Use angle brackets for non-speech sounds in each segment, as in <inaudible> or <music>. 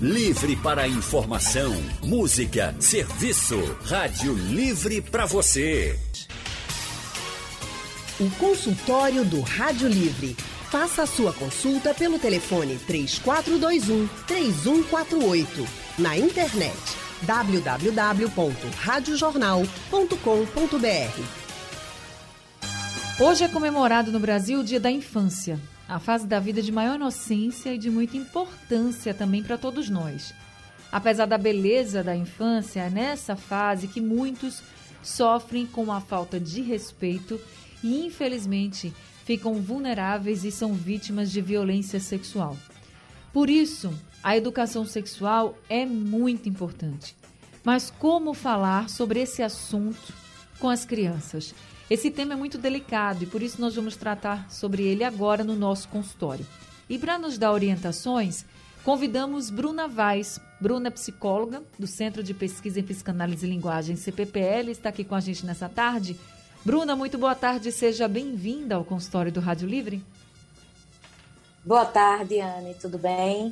Livre para informação, música, serviço. Rádio Livre para você. O consultório do Rádio Livre. Faça a sua consulta pelo telefone 3421 3148. Na internet www.radiojornal.com.br. Hoje é comemorado no Brasil o Dia da Infância, a fase da vida de maior inocência e de muita importância também para todos nós. Apesar da beleza da infância, é nessa fase que muitos sofrem com a falta de respeito e, infelizmente, ficam vulneráveis e são vítimas de violência sexual. Por isso, a educação sexual é muito importante. Mas como falar sobre esse assunto com as crianças? Esse tema é muito delicado e por isso nós vamos tratar sobre ele agora no nosso consultório. E para nos dar orientações, convidamos Bruna Vaz. Bruna é psicóloga do Centro de Pesquisa em Psicanálise e Linguagem, CPPL, está aqui com a gente nessa tarde. Bruna, muito boa tarde, seja bem-vinda ao consultório do Rádio Livre. Boa tarde, Anne, tudo bem?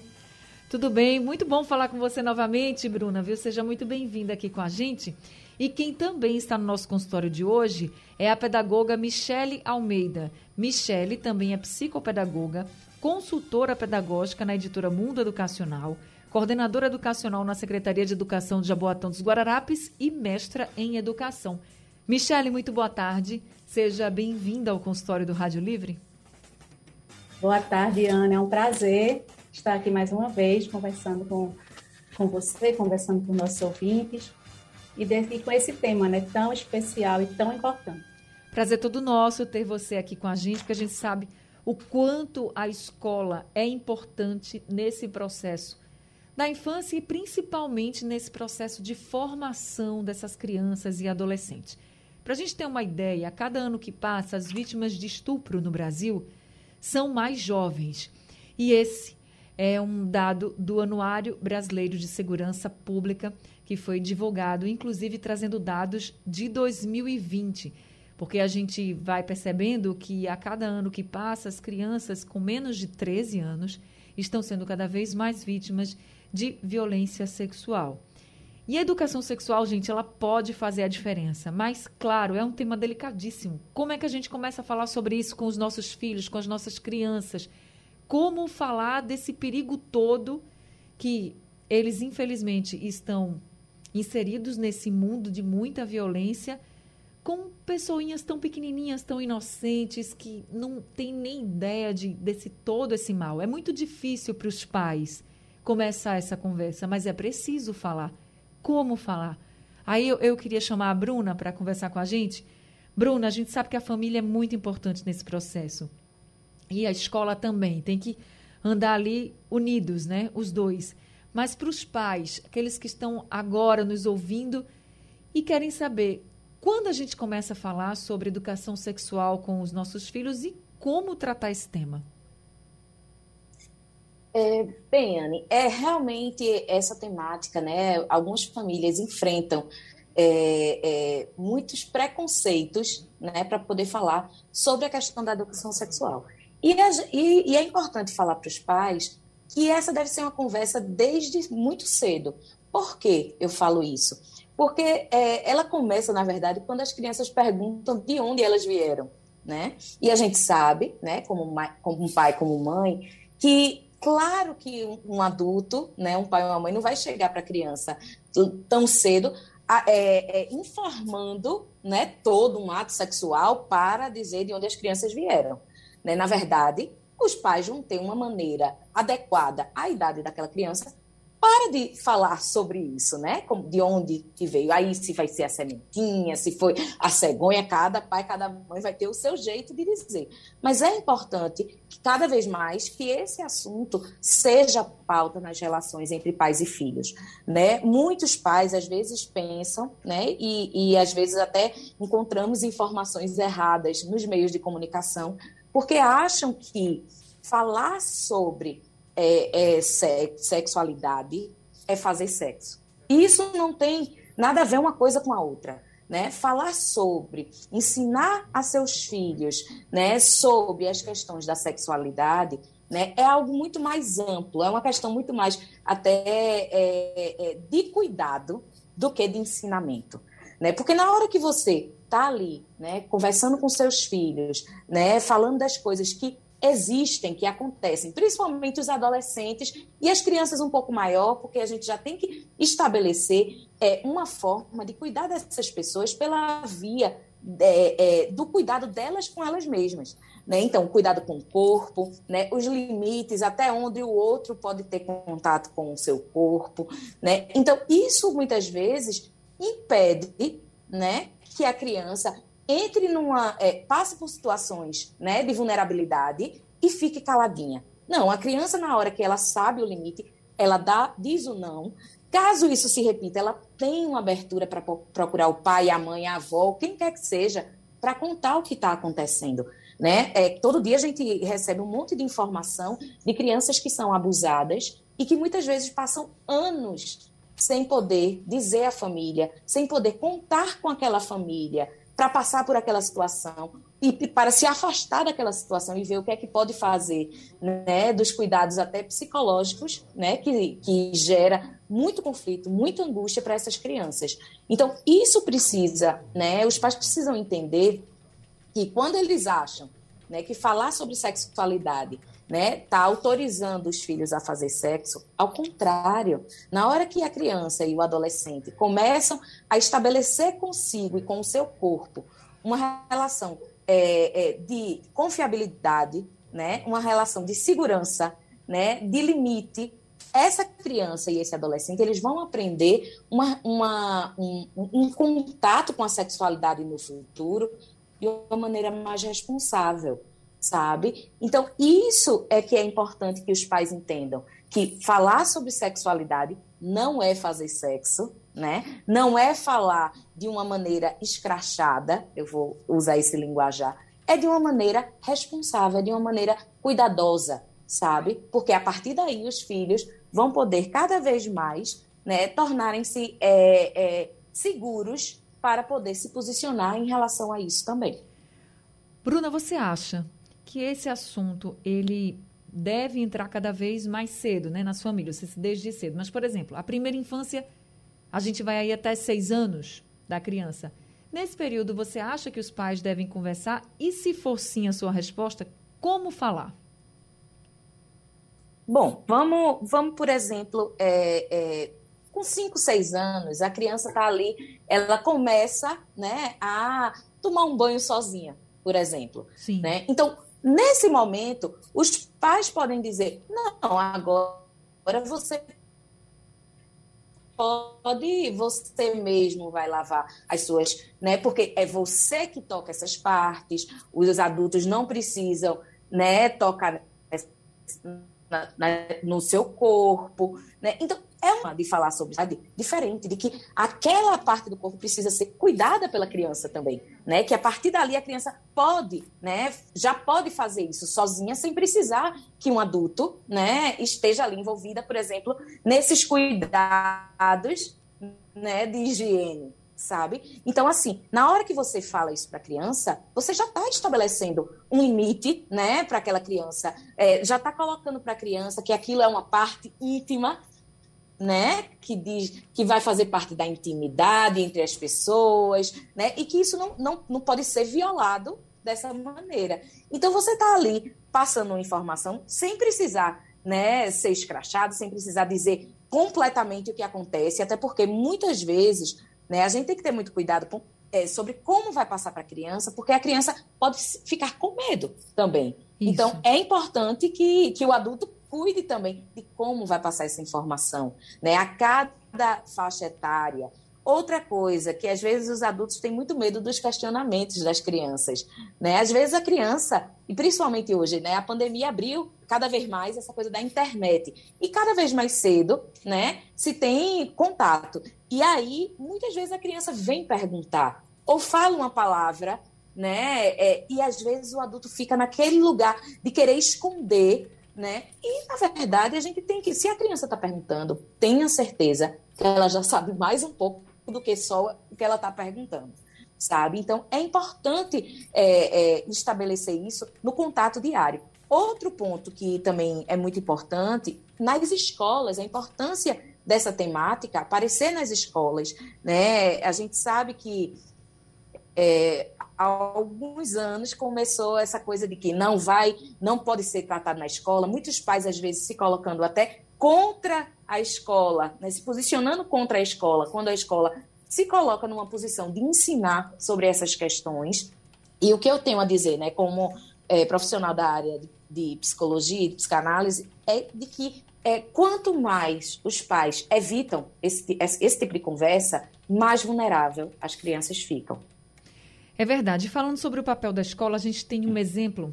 Tudo bem, muito bom falar com você novamente, Bruna, viu? Seja muito bem-vinda aqui com a gente. E quem também está no nosso consultório de hoje é a pedagoga Michele Almeida. Michele também é psicopedagoga, consultora pedagógica na editora Mundo Educacional, coordenadora educacional na Secretaria de Educação de Jaboatão dos Guararapes e mestra em educação. Michele, muito boa tarde. Seja bem-vinda ao consultório do Rádio Livre. Boa tarde, Ana. É um prazer estar aqui mais uma vez conversando com, com você, conversando com nossos ouvintes e, de, e com esse tema né, tão especial e tão importante. Prazer todo nosso ter você aqui com a gente, porque a gente sabe o quanto a escola é importante nesse processo da infância e principalmente nesse processo de formação dessas crianças e adolescentes. Para a gente ter uma ideia, a cada ano que passa, as vítimas de estupro no Brasil são mais jovens. E esse é um dado do Anuário Brasileiro de Segurança Pública, que foi divulgado, inclusive trazendo dados de 2020. Porque a gente vai percebendo que a cada ano que passa, as crianças com menos de 13 anos estão sendo cada vez mais vítimas de violência sexual. E a educação sexual, gente, ela pode fazer a diferença, mas, claro, é um tema delicadíssimo. Como é que a gente começa a falar sobre isso com os nossos filhos, com as nossas crianças? Como falar desse perigo todo que eles, infelizmente, estão inseridos nesse mundo de muita violência com pessoinhas tão pequenininhas, tão inocentes, que não têm nem ideia de, desse todo esse mal. É muito difícil para os pais começar essa conversa, mas é preciso falar. Como falar? Aí eu, eu queria chamar a Bruna para conversar com a gente. Bruna, a gente sabe que a família é muito importante nesse processo. E a escola também. Tem que andar ali unidos, né? Os dois. Mas para os pais, aqueles que estão agora nos ouvindo e querem saber quando a gente começa a falar sobre educação sexual com os nossos filhos e como tratar esse tema? É, bem, Anne, é realmente essa temática, né? Algumas famílias enfrentam é, é, muitos preconceitos, né, para poder falar sobre a questão da educação sexual. E, e, e é importante falar para os pais que essa deve ser uma conversa desde muito cedo. Por que eu falo isso? Porque é, ela começa, na verdade, quando as crianças perguntam de onde elas vieram, né? E a gente sabe, né, como, como um pai, como mãe, que claro que um adulto, né, um pai ou uma mãe, não vai chegar para a criança tão cedo é, é, informando né, todo um ato sexual para dizer de onde as crianças vieram. Né? Na verdade, os pais vão ter uma maneira adequada à idade daquela criança para de falar sobre isso, né? De onde que veio. Aí se vai ser a sementinha, se foi a cegonha, cada pai, cada mãe vai ter o seu jeito de dizer. Mas é importante que cada vez mais que esse assunto seja pauta nas relações entre pais e filhos, né? Muitos pais às vezes pensam, né? E, e às vezes até encontramos informações erradas nos meios de comunicação, porque acham que falar sobre é, é sexualidade é fazer sexo. Isso não tem nada a ver uma coisa com a outra. Né? Falar sobre, ensinar a seus filhos né, sobre as questões da sexualidade né? É algo muito mais amplo, é uma questão muito mais até é, é, de cuidado do que de ensinamento. Né? Porque na hora que você está ali, né, conversando com seus filhos, né, falando das coisas que existem, que acontecem, principalmente os adolescentes e as crianças um pouco maior, porque a gente já tem que estabelecer é, uma forma de cuidar dessas pessoas pela via é, é, do cuidado delas com elas mesmas. Né? Então, cuidado com o corpo, né? os limites, até onde o outro pode ter contato com o seu corpo. Né? Então, isso muitas vezes impede né, que a criança entre numa. É, passe por situações né, de vulnerabilidade e fique caladinha. Não, a criança, na hora que ela sabe o limite, ela dá, diz o não. Caso isso se repita, ela tem uma abertura para procurar o pai, a mãe, a avó, quem quer que seja, para contar o que está acontecendo. Né? É, todo dia a gente recebe um monte de informação de crianças que são abusadas e que muitas vezes passam anos sem poder dizer à família, sem poder contar com aquela família para passar por aquela situação e para se afastar daquela situação e ver o que é que pode fazer, né, dos cuidados até psicológicos, né, que, que gera muito conflito, muita angústia para essas crianças. Então, isso precisa, né, os pais precisam entender que quando eles acham né, que falar sobre sexualidade né, tá autorizando os filhos a fazer sexo. Ao contrário, na hora que a criança e o adolescente começam a estabelecer consigo e com o seu corpo uma relação é, é, de confiabilidade, né, uma relação de segurança, né, de limite, essa criança e esse adolescente eles vão aprender uma, uma, um, um contato com a sexualidade no futuro de uma maneira mais responsável sabe? Então, isso é que é importante que os pais entendam, que falar sobre sexualidade não é fazer sexo, né? Não é falar de uma maneira escrachada, eu vou usar esse linguajar, é de uma maneira responsável, é de uma maneira cuidadosa, sabe? Porque a partir daí os filhos vão poder cada vez mais, né, tornarem-se é, é, seguros para poder se posicionar em relação a isso também. Bruna, você acha que esse assunto ele deve entrar cada vez mais cedo, né, nas famílias, desde cedo. Mas, por exemplo, a primeira infância, a gente vai aí até seis anos da criança. Nesse período, você acha que os pais devem conversar? E se for sim a sua resposta, como falar? Bom, vamos, vamos por exemplo, é, é, com cinco, seis anos, a criança está ali, ela começa né, a tomar um banho sozinha, por exemplo. Sim. Né? Então, Nesse momento, os pais podem dizer: não, agora você pode, você mesmo vai lavar as suas, né? Porque é você que toca essas partes, os adultos não precisam, né, tocar na, na, no seu corpo, né? Então, é uma de falar sobre sabe, diferente, de que aquela parte do corpo precisa ser cuidada pela criança também, né? Que a partir dali a criança pode, né? Já pode fazer isso sozinha sem precisar que um adulto, né, esteja ali envolvida, por exemplo, nesses cuidados, né, de higiene, sabe? Então, assim, na hora que você fala isso para a criança, você já está estabelecendo um limite, né, para aquela criança, é, já está colocando para a criança que aquilo é uma parte íntima né, que diz que vai fazer parte da intimidade entre as pessoas, né, e que isso não, não, não pode ser violado dessa maneira. Então você está ali passando uma informação sem precisar, né, ser escrachado, sem precisar dizer completamente o que acontece, até porque muitas vezes, né, a gente tem que ter muito cuidado com, é, sobre como vai passar para a criança, porque a criança pode ficar com medo também. Isso. Então é importante que, que o adulto cuide também de como vai passar essa informação, né? A cada faixa etária. Outra coisa que às vezes os adultos têm muito medo dos questionamentos das crianças, né? Às vezes a criança, e principalmente hoje, né, a pandemia abriu cada vez mais essa coisa da internet e cada vez mais cedo, né, se tem contato. E aí, muitas vezes a criança vem perguntar ou fala uma palavra, né, é, e às vezes o adulto fica naquele lugar de querer esconder né? E, na verdade, a gente tem que, se a criança está perguntando, tenha certeza que ela já sabe mais um pouco do que só o que ela está perguntando, sabe? Então, é importante é, é, estabelecer isso no contato diário. Outro ponto que também é muito importante, nas escolas, a importância dessa temática aparecer nas escolas. Né? A gente sabe que é, há alguns anos começou essa coisa de que não vai, não pode ser tratado na escola. Muitos pais, às vezes, se colocando até contra a escola, né? se posicionando contra a escola, quando a escola se coloca numa posição de ensinar sobre essas questões. E o que eu tenho a dizer, né, como é, profissional da área de, de psicologia e psicanálise, é de que é, quanto mais os pais evitam esse, esse tipo de conversa, mais vulnerável as crianças ficam. É verdade. Falando sobre o papel da escola, a gente tem um exemplo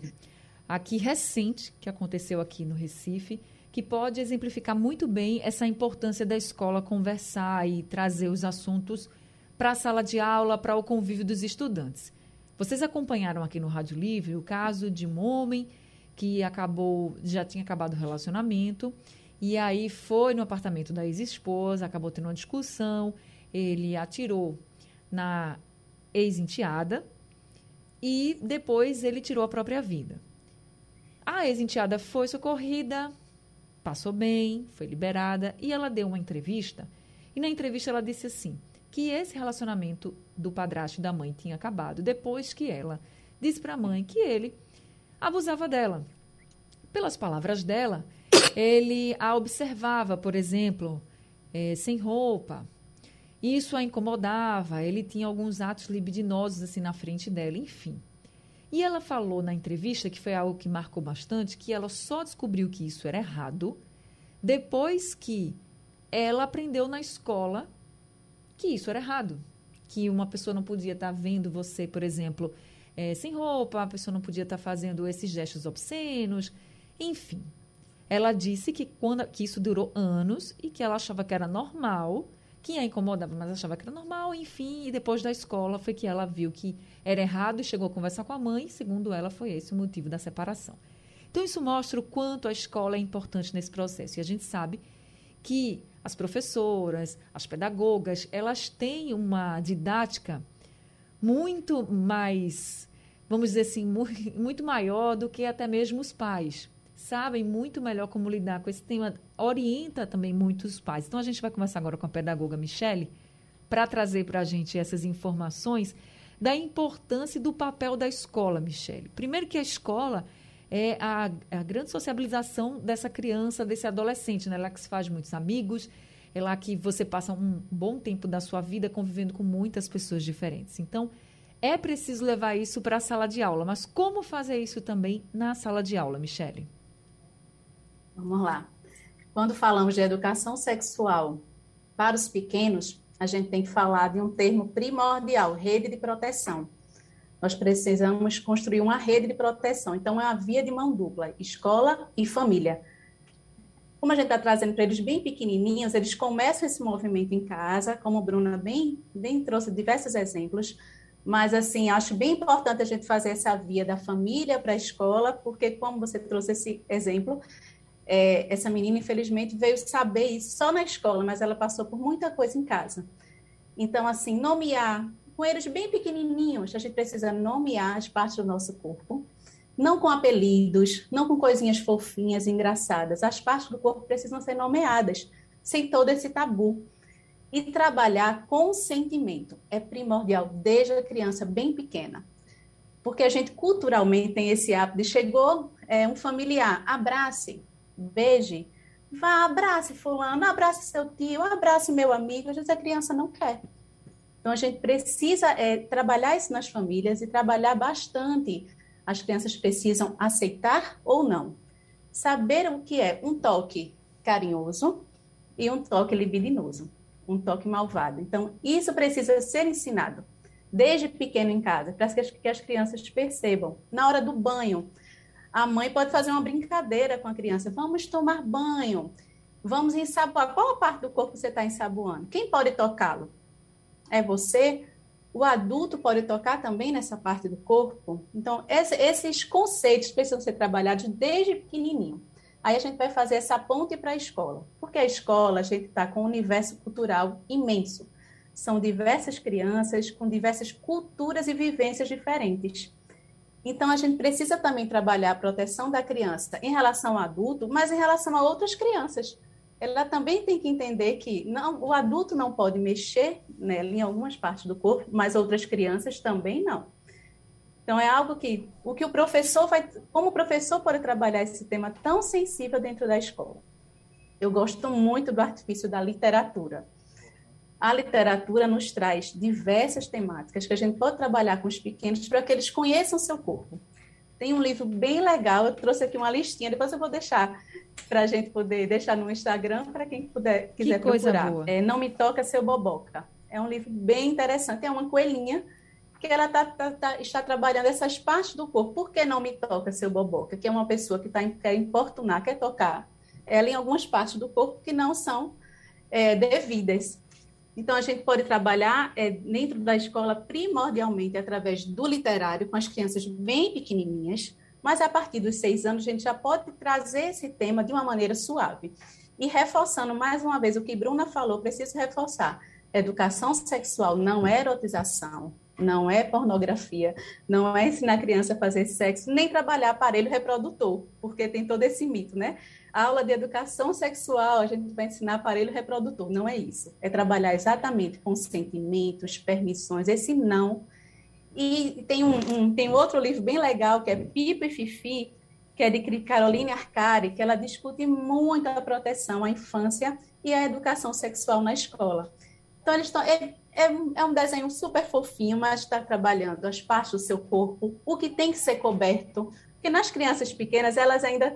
aqui recente que aconteceu aqui no Recife, que pode exemplificar muito bem essa importância da escola conversar e trazer os assuntos para a sala de aula, para o convívio dos estudantes. Vocês acompanharam aqui no Rádio Livre o caso de um homem que acabou, já tinha acabado o relacionamento, e aí foi no apartamento da ex-esposa, acabou tendo uma discussão, ele atirou na ex-enteada e depois ele tirou a própria vida. A ex-enteada foi socorrida, passou bem, foi liberada e ela deu uma entrevista. E na entrevista ela disse assim: que esse relacionamento do padrasto e da mãe tinha acabado depois que ela disse para a mãe que ele abusava dela. Pelas palavras dela, ele a observava, por exemplo, é, sem roupa. Isso a incomodava, ele tinha alguns atos libidinosos assim na frente dela, enfim. E ela falou na entrevista, que foi algo que marcou bastante, que ela só descobriu que isso era errado depois que ela aprendeu na escola que isso era errado. Que uma pessoa não podia estar tá vendo você, por exemplo, é, sem roupa, a pessoa não podia estar tá fazendo esses gestos obscenos, enfim. Ela disse que, quando, que isso durou anos e que ela achava que era normal, que a incomodava, mas achava que era normal, enfim, e depois da escola foi que ela viu que era errado e chegou a conversar com a mãe, segundo ela, foi esse o motivo da separação. Então, isso mostra o quanto a escola é importante nesse processo. E a gente sabe que as professoras, as pedagogas, elas têm uma didática muito mais, vamos dizer assim, <laughs> muito maior do que até mesmo os pais. Sabem muito melhor como lidar com esse tema, orienta também muitos pais. Então, a gente vai conversar agora com a pedagoga Michele para trazer para a gente essas informações da importância do papel da escola, Michele. Primeiro que a escola é a, a grande sociabilização dessa criança, desse adolescente, né? Lá que se faz muitos amigos, é lá que você passa um bom tempo da sua vida convivendo com muitas pessoas diferentes. Então, é preciso levar isso para a sala de aula. Mas como fazer isso também na sala de aula, Michele? Vamos lá. Quando falamos de educação sexual para os pequenos, a gente tem que falar de um termo primordial, rede de proteção nós precisamos construir uma rede de proteção. Então, é uma via de mão dupla, escola e família. Como a gente está trazendo para eles bem pequenininhos, eles começam esse movimento em casa, como a Bruna bem, bem trouxe diversos exemplos, mas, assim, acho bem importante a gente fazer essa via da família para a escola, porque, como você trouxe esse exemplo, é, essa menina, infelizmente, veio saber isso só na escola, mas ela passou por muita coisa em casa. Então, assim, nomear com eles bem pequenininhos, a gente precisa nomear as partes do nosso corpo, não com apelidos, não com coisinhas fofinhas, engraçadas. As partes do corpo precisam ser nomeadas, sem todo esse tabu. E trabalhar com sentimento é primordial desde a criança bem pequena. Porque a gente culturalmente tem esse hábito de chegou é, um familiar, abrace, beije, vá, abrace fulano, abrace seu tio, abrace meu amigo. Às vezes a criança não quer. Então, a gente precisa é, trabalhar isso nas famílias e trabalhar bastante. As crianças precisam aceitar ou não. Saber o que é um toque carinhoso e um toque libidinoso, um toque malvado. Então, isso precisa ser ensinado desde pequeno em casa, para que as, que as crianças percebam. Na hora do banho, a mãe pode fazer uma brincadeira com a criança. Vamos tomar banho. Vamos ensaboar. Qual parte do corpo você está ensaboando? Quem pode tocá-lo? é você, o adulto pode tocar também nessa parte do corpo. Então, esse, esses conceitos precisam ser trabalhados desde pequenininho. Aí a gente vai fazer essa ponte para a escola. Porque a escola, a gente está com um universo cultural imenso. São diversas crianças com diversas culturas e vivências diferentes. Então, a gente precisa também trabalhar a proteção da criança em relação ao adulto, mas em relação a outras crianças. Ela também tem que entender que não, o adulto não pode mexer nela em algumas partes do corpo, mas outras crianças também não. Então, é algo que o que o professor vai. Como o professor pode trabalhar esse tema tão sensível dentro da escola? Eu gosto muito do artifício da literatura. A literatura nos traz diversas temáticas que a gente pode trabalhar com os pequenos para que eles conheçam seu corpo. Tem um livro bem legal, eu trouxe aqui uma listinha, depois eu vou deixar para a gente poder deixar no Instagram para quem puder, quiser que procurar. É, Não Me Toca Seu Boboca. É um livro bem interessante, é uma coelhinha que ela tá, tá, tá, está trabalhando essas partes do corpo. Por que não me toca seu boboca? Que é uma pessoa que tá, quer importunar, quer tocar ela em algumas partes do corpo que não são é, devidas. Então, a gente pode trabalhar é, dentro da escola primordialmente através do literário, com as crianças bem pequenininhas, mas a partir dos seis anos a gente já pode trazer esse tema de uma maneira suave. E reforçando mais uma vez o que Bruna falou, preciso reforçar: educação sexual não é erotização, não é pornografia, não é ensinar a criança a fazer sexo, nem trabalhar aparelho reprodutor, porque tem todo esse mito, né? Aula de educação sexual, a gente vai ensinar aparelho reprodutor, não é isso. É trabalhar exatamente com sentimentos, permissões, esse não. E tem um, um tem outro livro bem legal, que é Pipo e Fifi, que é de Caroline Arcari, que ela discute muito a proteção à infância e a educação sexual na escola. Então, eles estão, é, é, é um desenho super fofinho, mas está trabalhando as partes do seu corpo, o que tem que ser coberto, porque nas crianças pequenas, elas ainda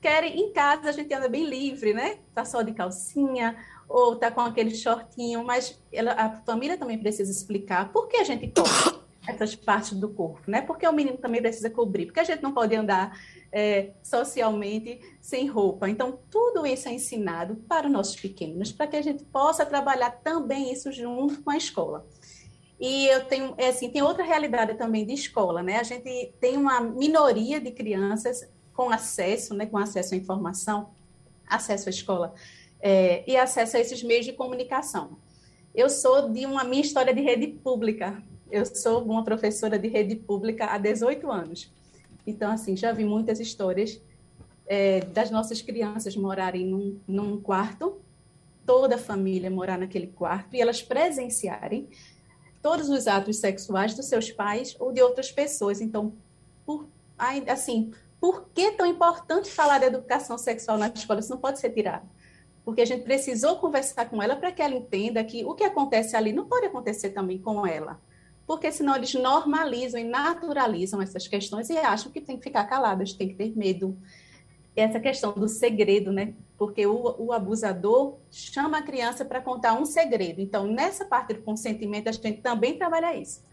querem, em casa a gente anda bem livre, né? Tá só de calcinha, ou tá com aquele shortinho, mas ela, a família também precisa explicar por que a gente cobre essas partes do corpo, né? Porque o menino também precisa cobrir, porque a gente não pode andar é, socialmente sem roupa. Então, tudo isso é ensinado para os nossos pequenos, para que a gente possa trabalhar também isso junto com a escola. E eu tenho, é assim, tem outra realidade também de escola, né? A gente tem uma minoria de crianças com acesso, né, com acesso à informação, acesso à escola é, e acesso a esses meios de comunicação. Eu sou de uma minha história de rede pública. Eu sou uma professora de rede pública há 18 anos. Então, assim, já vi muitas histórias é, das nossas crianças morarem num, num quarto, toda a família morar naquele quarto e elas presenciarem todos os atos sexuais dos seus pais ou de outras pessoas. Então, por, assim, por que tão importante falar de educação sexual na escola? Isso não pode ser tirado. Porque a gente precisou conversar com ela para que ela entenda que o que acontece ali não pode acontecer também com ela porque senão eles normalizam e naturalizam essas questões e acham que tem que ficar caladas, tem que ter medo. Essa questão do segredo, né? Porque o, o abusador chama a criança para contar um segredo. Então, nessa parte do consentimento, a gente também trabalha isso.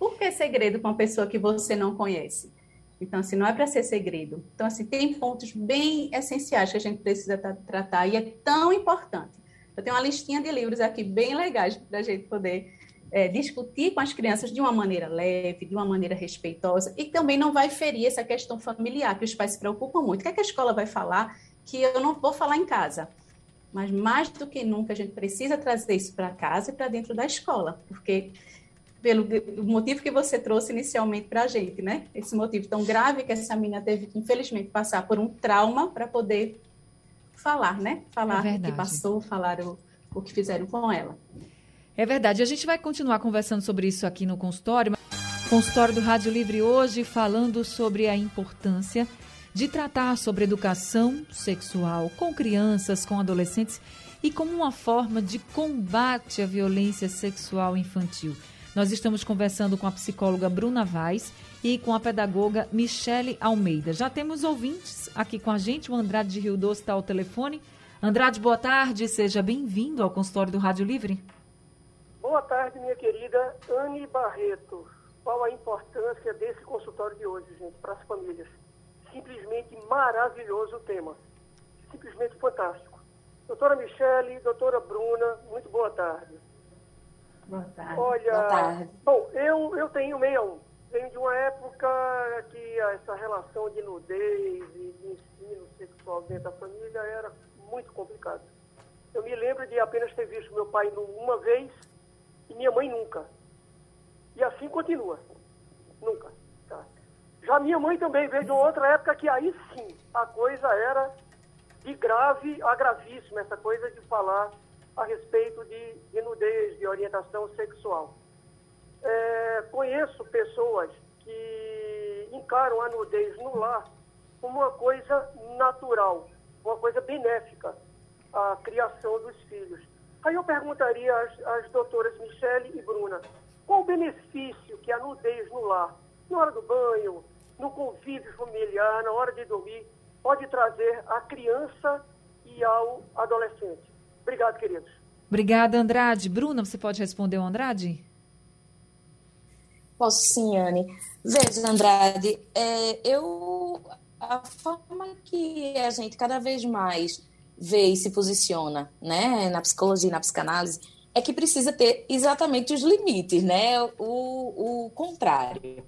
Por que segredo com uma pessoa que você não conhece? Então, assim, não é para ser segredo. Então, assim, tem pontos bem essenciais que a gente precisa tratar e é tão importante. Eu tenho uma listinha de livros aqui bem legais para a gente poder é, discutir com as crianças de uma maneira leve, de uma maneira respeitosa, e também não vai ferir essa questão familiar, que os pais se preocupam muito. O que, é que a escola vai falar que eu não vou falar em casa? Mas mais do que nunca, a gente precisa trazer isso para casa e para dentro da escola, porque pelo motivo que você trouxe inicialmente para a gente, né? Esse motivo tão grave que essa menina teve que, infelizmente, passar por um trauma para poder falar, né? Falar é o que passou, falar o, o que fizeram com ela. É verdade. A gente vai continuar conversando sobre isso aqui no consultório. Consultório do Rádio Livre hoje falando sobre a importância de tratar sobre educação sexual com crianças, com adolescentes e como uma forma de combate à violência sexual infantil. Nós estamos conversando com a psicóloga Bruna Vaz e com a pedagoga Michele Almeida. Já temos ouvintes aqui com a gente, o Andrade de Rio Doce está ao telefone. Andrade, boa tarde, seja bem-vindo ao consultório do Rádio Livre. Boa tarde, minha querida Anne Barreto. Qual a importância desse consultório de hoje, gente, para as famílias? Simplesmente maravilhoso o tema. Simplesmente fantástico. Doutora Michele, doutora Bruna, muito boa tarde. Boa tarde. Olha, boa tarde. bom, eu, eu tenho 61. Venho de uma época que essa relação de nudez e de ensino sexual dentro da família era muito complicada. Eu me lembro de apenas ter visto meu pai uma vez e minha mãe nunca. E assim continua. Nunca. Tá? Já minha mãe também veio de uma outra época que aí sim a coisa era de grave a gravíssima, essa coisa de falar a respeito de, de nudez, de orientação sexual. É, conheço pessoas que encaram a nudez no lar como uma coisa natural, uma coisa benéfica à criação dos filhos. Aí eu perguntaria às, às doutoras Michele e Bruna, qual o benefício que a nudez no lar, na hora do banho, no convívio familiar, na hora de dormir, pode trazer à criança e ao adolescente? Obrigado, queridos. Obrigada, Andrade. Bruna, você pode responder o Andrade? Posso sim, Anne. Veja, Andrade, é, eu a forma que a gente cada vez mais vê e se posiciona, né, na psicologia, na psicanálise, é que precisa ter exatamente os limites, né, o, o contrário.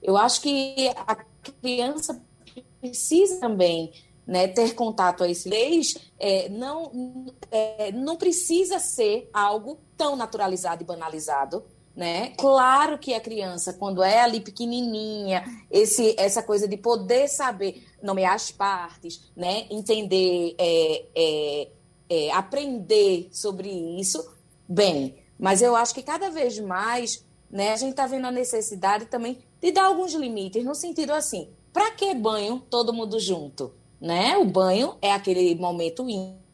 Eu acho que a criança precisa também né, ter contato a esse leis, é, não, é, não precisa ser algo tão naturalizado e banalizado, né? Claro que a criança, quando é ali pequenininha, esse, essa coisa de poder saber nomear as partes, né? Entender, é, é, é, aprender sobre isso, bem. Mas eu acho que cada vez mais, né? A gente está vendo a necessidade também de dar alguns limites, no sentido assim, para que banho todo mundo junto, né? O banho é aquele momento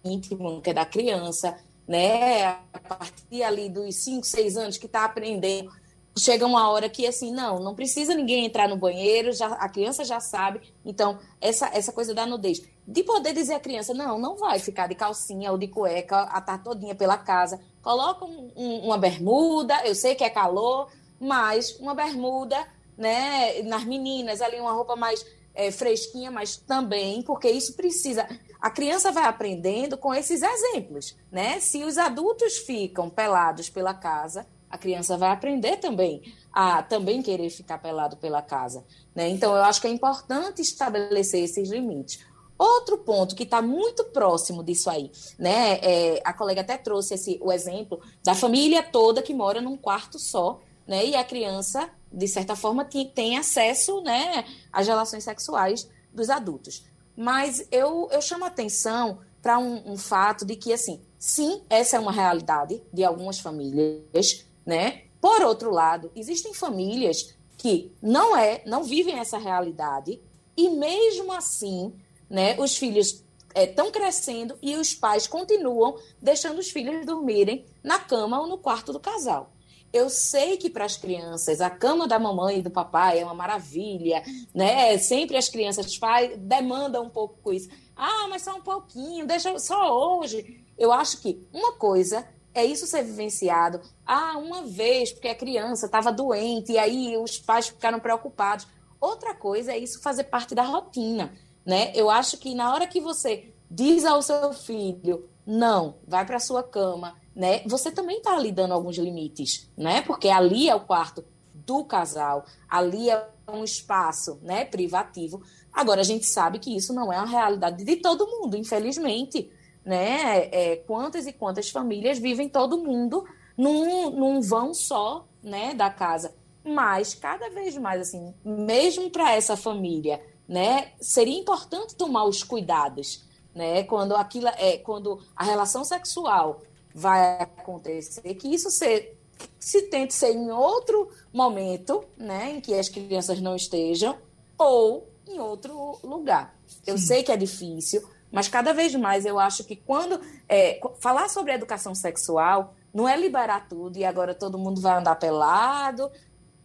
íntimo que é da criança, né? A partir ali dos 5, 6 anos que está aprendendo, chega uma hora que assim, não, não precisa ninguém entrar no banheiro, já, a criança já sabe. Então, essa, essa coisa da nudez. De poder dizer à criança, não, não vai ficar de calcinha ou de cueca a tarde todinha pela casa. Coloca um, um, uma bermuda, eu sei que é calor, mas uma bermuda, né, nas meninas, ali uma roupa mais é, fresquinha, mas também, porque isso precisa. A criança vai aprendendo com esses exemplos, né? Se os adultos ficam pelados pela casa, a criança vai aprender também a também querer ficar pelado pela casa, né? Então eu acho que é importante estabelecer esses limites. Outro ponto que está muito próximo disso aí, né? É, a colega até trouxe esse, o exemplo da família toda que mora num quarto só, né? E a criança de certa forma, tem, tem acesso né, às relações sexuais dos adultos. Mas eu, eu chamo atenção para um, um, fato de que, assim, sim, essa é uma realidade de algumas famílias, né? Por outro lado, existem famílias que não é, não vivem essa realidade e mesmo assim, né, os filhos estão é, crescendo e os pais continuam deixando os filhos dormirem na cama ou no quarto do casal. Eu sei que para as crianças a cama da mamãe e do papai é uma maravilha, né? Sempre as crianças faz, demandam um pouco com isso. Ah, mas só um pouquinho, deixa só hoje. Eu acho que uma coisa é isso ser vivenciado. Ah, uma vez, porque a criança estava doente e aí os pais ficaram preocupados. Outra coisa é isso fazer parte da rotina, né? Eu acho que na hora que você diz ao seu filho, não, vai para sua cama, né? Você também está ali dando alguns limites, né? Porque ali é o quarto do casal, ali é um espaço, né, privativo. Agora a gente sabe que isso não é a realidade de todo mundo, infelizmente, né? É, quantas e quantas famílias vivem todo mundo num, num vão só, né, da casa. Mas cada vez mais assim, mesmo para essa família, né, seria importante tomar os cuidados, né? Quando aquilo é quando a relação sexual vai acontecer, que isso se, se tente ser em outro momento, né, em que as crianças não estejam, ou em outro lugar. Eu Sim. sei que é difícil, mas cada vez mais eu acho que quando é, falar sobre educação sexual não é liberar tudo e agora todo mundo vai andar pelado,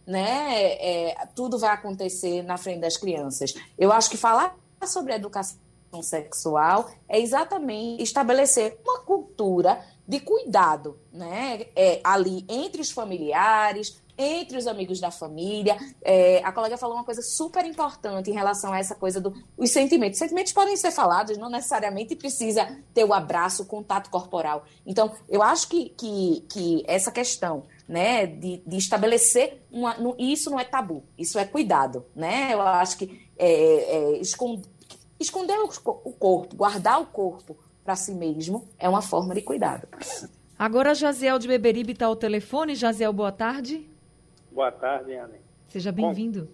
né? É, tudo vai acontecer na frente das crianças. Eu acho que falar sobre educação sexual é exatamente estabelecer uma cultura de cuidado, né? É, ali entre os familiares, entre os amigos da família. É, a colega falou uma coisa super importante em relação a essa coisa dos do, sentimentos. Os sentimentos podem ser falados, não necessariamente precisa ter o abraço, o contato corporal. Então, eu acho que, que, que essa questão né, de, de estabelecer uma, no, isso não é tabu, isso é cuidado, né? Eu acho que é, é, esconder, esconder o corpo, guardar o corpo para si mesmo é uma forma de cuidado. Agora, Jaziel de Beberibe está ao telefone. Jaziel, boa tarde. Boa tarde, Ana. Seja bem-vindo.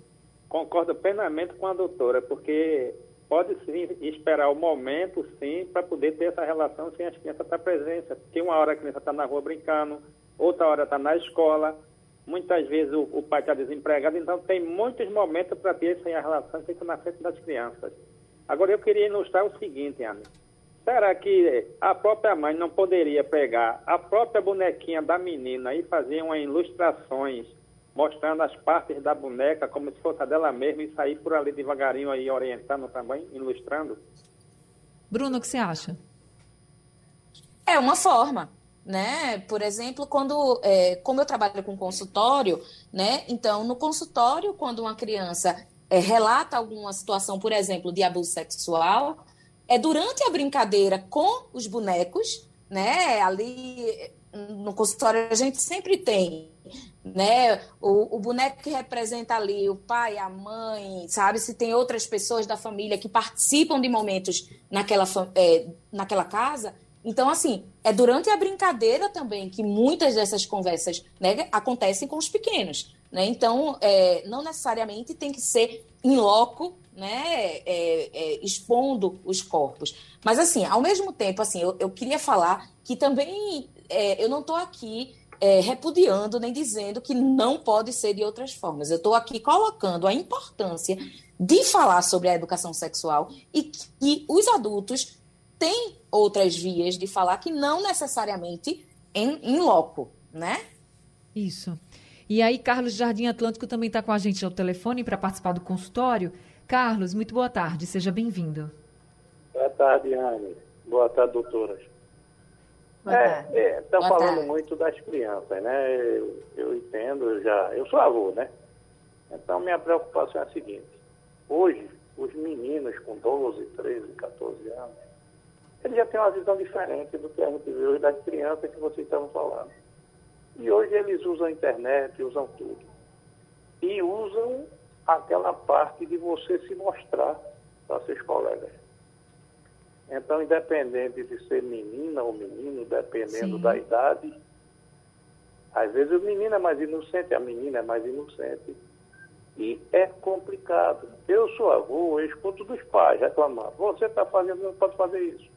concordo plenamente com a doutora, porque pode sim esperar o momento, sim, para poder ter essa relação sem as crianças estar presentes. Porque uma hora a criança está na rua brincando, outra hora está na escola, muitas vezes o, o pai está desempregado, então tem muitos momentos para ter essa relação feita na frente das crianças. Agora eu queria ilustrar o seguinte, Ana. Será que a própria mãe não poderia pegar a própria bonequinha da menina e fazer umas ilustrações mostrando as partes da boneca como se fosse a dela mesma e sair por ali devagarinho aí orientando também, ilustrando? Bruno, o que você acha? É uma forma, né? Por exemplo, quando, é, como eu trabalho com consultório, né? Então, no consultório, quando uma criança é, relata alguma situação, por exemplo, de abuso sexual, é durante a brincadeira com os bonecos, né? Ali no consultório a gente sempre tem, né? O, o, boneco que representa ali o pai, a mãe, sabe? Se tem outras pessoas da família que participam de momentos naquela, é, naquela casa. Então, assim, é durante a brincadeira também que muitas dessas conversas né, acontecem com os pequenos. Né? Então, é, não necessariamente tem que ser em loco, né, é, é, expondo os corpos. Mas, assim, ao mesmo tempo, assim, eu, eu queria falar que também é, eu não estou aqui é, repudiando nem dizendo que não pode ser de outras formas. Eu estou aqui colocando a importância de falar sobre a educação sexual e que os adultos têm outras vias de falar que não necessariamente em, em loco, né? Isso. E aí, Carlos Jardim Atlântico também está com a gente ao telefone para participar do consultório. Carlos, muito boa tarde, seja bem-vindo. Boa tarde, Anne. Boa tarde, doutoras. É, estão é, falando tarde. muito das crianças, né? Eu, eu entendo, eu já. Eu sou avô, né? Então minha preocupação é a seguinte: hoje, os meninos com 12, 13, 14 anos, eles já têm uma visão diferente do que a gente vê hoje das crianças que vocês estavam falando. E hoje eles usam a internet, usam tudo. E usam aquela parte de você se mostrar para seus colegas. Então, independente de ser menina ou menino, dependendo Sim. da idade, às vezes o menino é mais inocente, a menina é mais inocente. E é complicado. Eu sou avô, eu escuto dos pais reclamando. Você está fazendo, não pode fazer isso.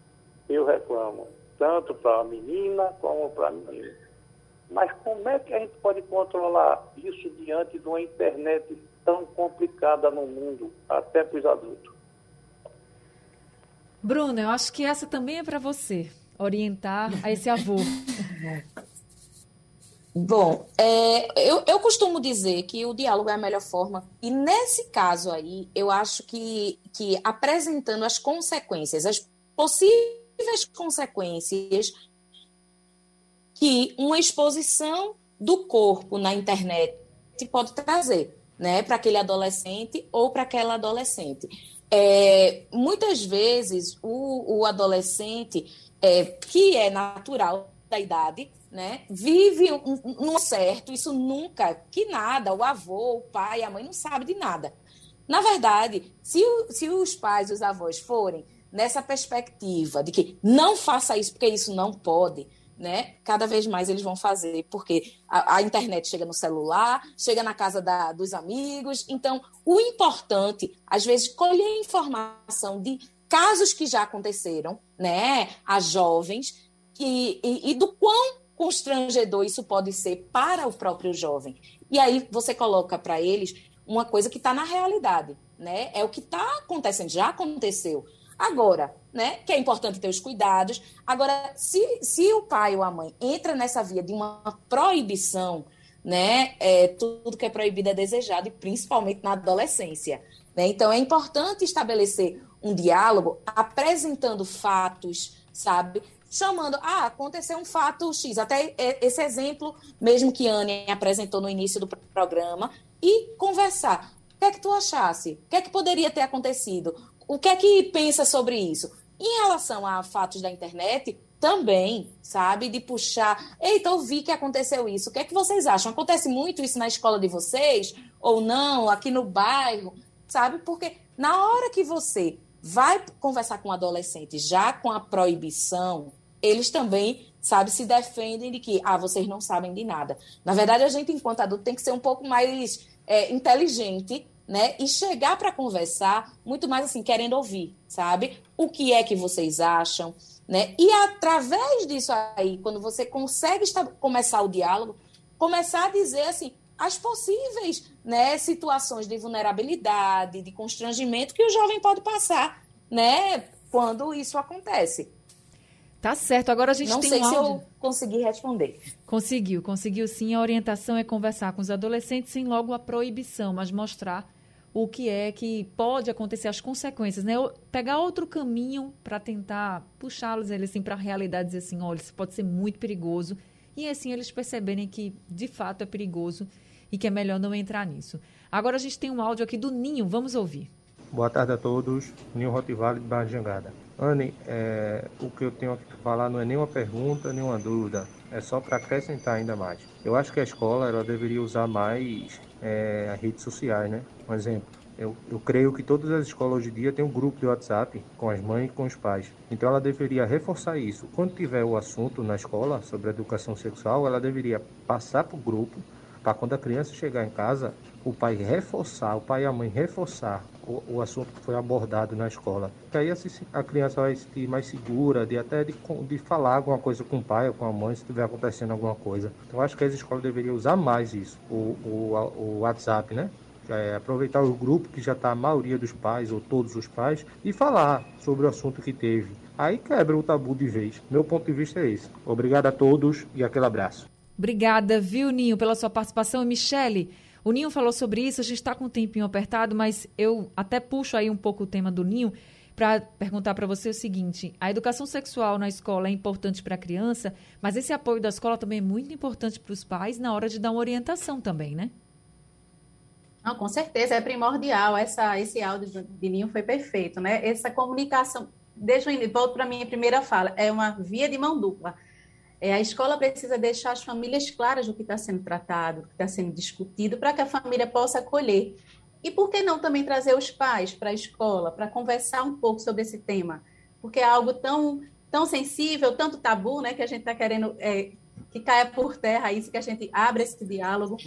Eu reclamo, tanto para a menina como para a menina. Mas como é que a gente pode controlar isso diante de uma internet tão complicada no mundo, até para os adultos? Bruna, eu acho que essa também é para você, orientar a esse avô. <laughs> Bom, é, eu, eu costumo dizer que o diálogo é a melhor forma, e nesse caso aí, eu acho que, que apresentando as consequências, as possíveis consequências que uma exposição do corpo na internet pode trazer, né, para aquele adolescente ou para aquela adolescente. É, muitas vezes o, o adolescente, é, que é natural da idade, né, vive um, um certo, isso nunca, que nada, o avô, o pai, a mãe não sabe de nada. Na verdade, se, o, se os pais e os avós forem nessa perspectiva de que não faça isso porque isso não pode, né? Cada vez mais eles vão fazer, porque a, a internet chega no celular, chega na casa da, dos amigos. Então, o importante, às vezes, colher informação de casos que já aconteceram, né, a jovens, e, e, e do quão constrangedor isso pode ser para o próprio jovem. E aí você coloca para eles uma coisa que está na realidade, né? É o que está acontecendo, já aconteceu. Agora, né, que é importante ter os cuidados. Agora, se, se o pai ou a mãe entra nessa via de uma proibição, né, é, tudo que é proibido é desejado, e principalmente na adolescência. Né? Então, é importante estabelecer um diálogo apresentando fatos, sabe? Chamando, ah, aconteceu um fato X, até esse exemplo mesmo que Anne apresentou no início do programa, e conversar. O que é que tu achasse? O que é que poderia ter acontecido? O que é que pensa sobre isso? Em relação a fatos da internet, também, sabe? De puxar. Eita, eu vi que aconteceu isso. O que é que vocês acham? Acontece muito isso na escola de vocês? Ou não? Aqui no bairro? Sabe? Porque na hora que você vai conversar com um adolescente já com a proibição, eles também, sabe, se defendem de que, ah, vocês não sabem de nada. Na verdade, a gente, enquanto adulto, tem que ser um pouco mais é, inteligente né? E chegar para conversar muito mais assim, querendo ouvir, sabe? O que é que vocês acham, né? E através disso aí, quando você consegue estar, começar o diálogo, começar a dizer assim, as possíveis né, situações de vulnerabilidade, de constrangimento que o jovem pode passar, né, quando isso acontece. Tá certo. Agora a gente Não tem sei um se áudio. eu consegui responder. Conseguiu, conseguiu sim. A orientação é conversar com os adolescentes sem logo a proibição, mas mostrar o que é que pode acontecer, as consequências, né? Pegar outro caminho para tentar puxá-los eles assim para a realidade, dizer assim, olha, isso pode ser muito perigoso e assim eles perceberem que de fato é perigoso e que é melhor não entrar nisso. Agora a gente tem um áudio aqui do Ninho, vamos ouvir. Boa tarde a todos. Ninho Rotivale de Barra de Jangada. Anne, é, o que eu tenho aqui para falar não é nenhuma pergunta, nenhuma dúvida. É só para acrescentar ainda mais. Eu acho que a escola ela deveria usar mais é, as redes sociais, né? Um exemplo. Eu, eu creio que todas as escolas hoje em dia têm um grupo de WhatsApp com as mães e com os pais. Então ela deveria reforçar isso. Quando tiver o assunto na escola sobre educação sexual, ela deveria passar para o grupo para quando a criança chegar em casa, o pai reforçar, o pai e a mãe reforçar o, o assunto que foi abordado na escola. Porque aí a criança vai se mais segura de até de, de falar alguma coisa com o pai ou com a mãe se estiver acontecendo alguma coisa. Então acho que as escolas deveriam usar mais isso, o, o, o WhatsApp, né? É, aproveitar o grupo que já está a maioria dos pais ou todos os pais e falar sobre o assunto que teve. Aí quebra o tabu de vez. Meu ponto de vista é esse. Obrigado a todos e aquele abraço. Obrigada, viu, Ninho, pela sua participação. E, Michele, o Ninho falou sobre isso, a gente está com um tempinho apertado, mas eu até puxo aí um pouco o tema do Ninho para perguntar para você o seguinte: a educação sexual na escola é importante para a criança, mas esse apoio da escola também é muito importante para os pais na hora de dar uma orientação também, né? Não, com certeza, é primordial. Essa, esse áudio de- Ninho foi perfeito, né? Essa comunicação, o início, volto para a minha primeira fala, é uma via de mão dupla. É, a escola precisa deixar as famílias claras do que está sendo tratado, do que está sendo discutido, para que a família possa acolher. E por que não também trazer os pais para a escola, para conversar um pouco sobre esse tema? Porque é algo tão, tão sensível, tanto tabu, né, que a gente está querendo é, que caia por terra isso, que a gente abra esse diálogo.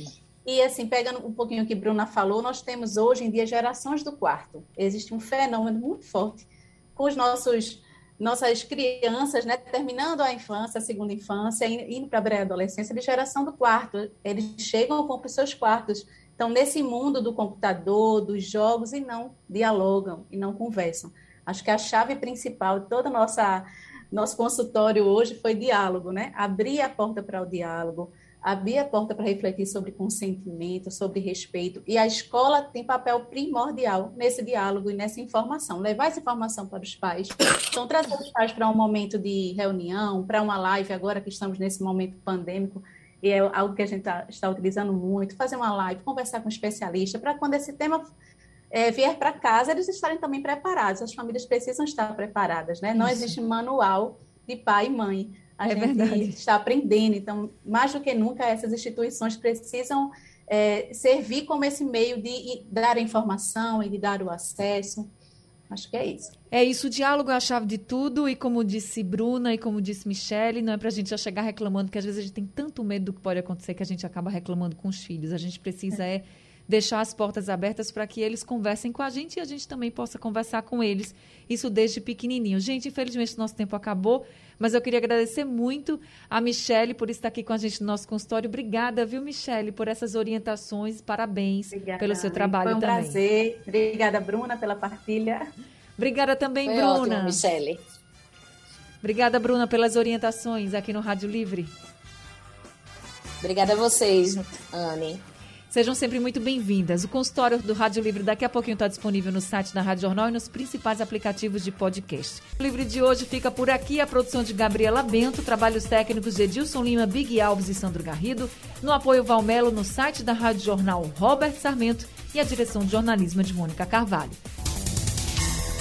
E assim, pegando um pouquinho o que Bruna falou, nós temos hoje em dia gerações do quarto. Existe um fenômeno muito forte com os nossos nossas crianças, né, terminando a infância, a segunda infância, in- indo para a pré-adolescência, de geração do quarto. Eles chegam com os seus quartos. Então, nesse mundo do computador, dos jogos, e não dialogam, e não conversam. Acho que a chave principal de toda a nossa nosso consultório hoje foi diálogo, né? Abrir a porta para o diálogo, abrir a porta para refletir sobre consentimento, sobre respeito. E a escola tem papel primordial nesse diálogo e nessa informação. Levar essa informação para os pais. Então, trazer os pais para um momento de reunião, para uma live, agora que estamos nesse momento pandêmico, e é algo que a gente tá, está utilizando muito, fazer uma live, conversar com um especialista, para quando esse tema é, vier para casa, eles estarem também preparados. As famílias precisam estar preparadas, né? Não existe manual de pai e mãe. A É gente verdade. está aprendendo, então, mais do que nunca, essas instituições precisam é, servir como esse meio de dar a informação e de dar o acesso. Acho que é isso. É isso, o diálogo é a chave de tudo, e como disse Bruna e como disse Michele, não é para a gente já chegar reclamando, que às vezes a gente tem tanto medo do que pode acontecer que a gente acaba reclamando com os filhos. A gente precisa é deixar as portas abertas para que eles conversem com a gente e a gente também possa conversar com eles, isso desde pequenininho. Gente, infelizmente nosso tempo acabou, mas eu queria agradecer muito a Michele por estar aqui com a gente no nosso consultório. Obrigada, viu, Michele, por essas orientações. Parabéns Obrigada, pelo seu trabalho Foi um também. prazer. Obrigada, Bruna, pela partilha. Obrigada também, Foi Bruna. ótimo, Michele. Obrigada, Bruna, pelas orientações aqui no Rádio Livre. Obrigada a vocês, Anne. Sejam sempre muito bem-vindas. O consultório do Rádio Livre daqui a pouquinho está disponível no site da Rádio Jornal e nos principais aplicativos de podcast. O Livre de hoje fica por aqui. A produção de Gabriela Bento, trabalhos técnicos de Edilson Lima, Big Alves e Sandro Garrido. No apoio Valmelo, no site da Rádio Jornal Robert Sarmento e a direção de jornalismo de Mônica Carvalho.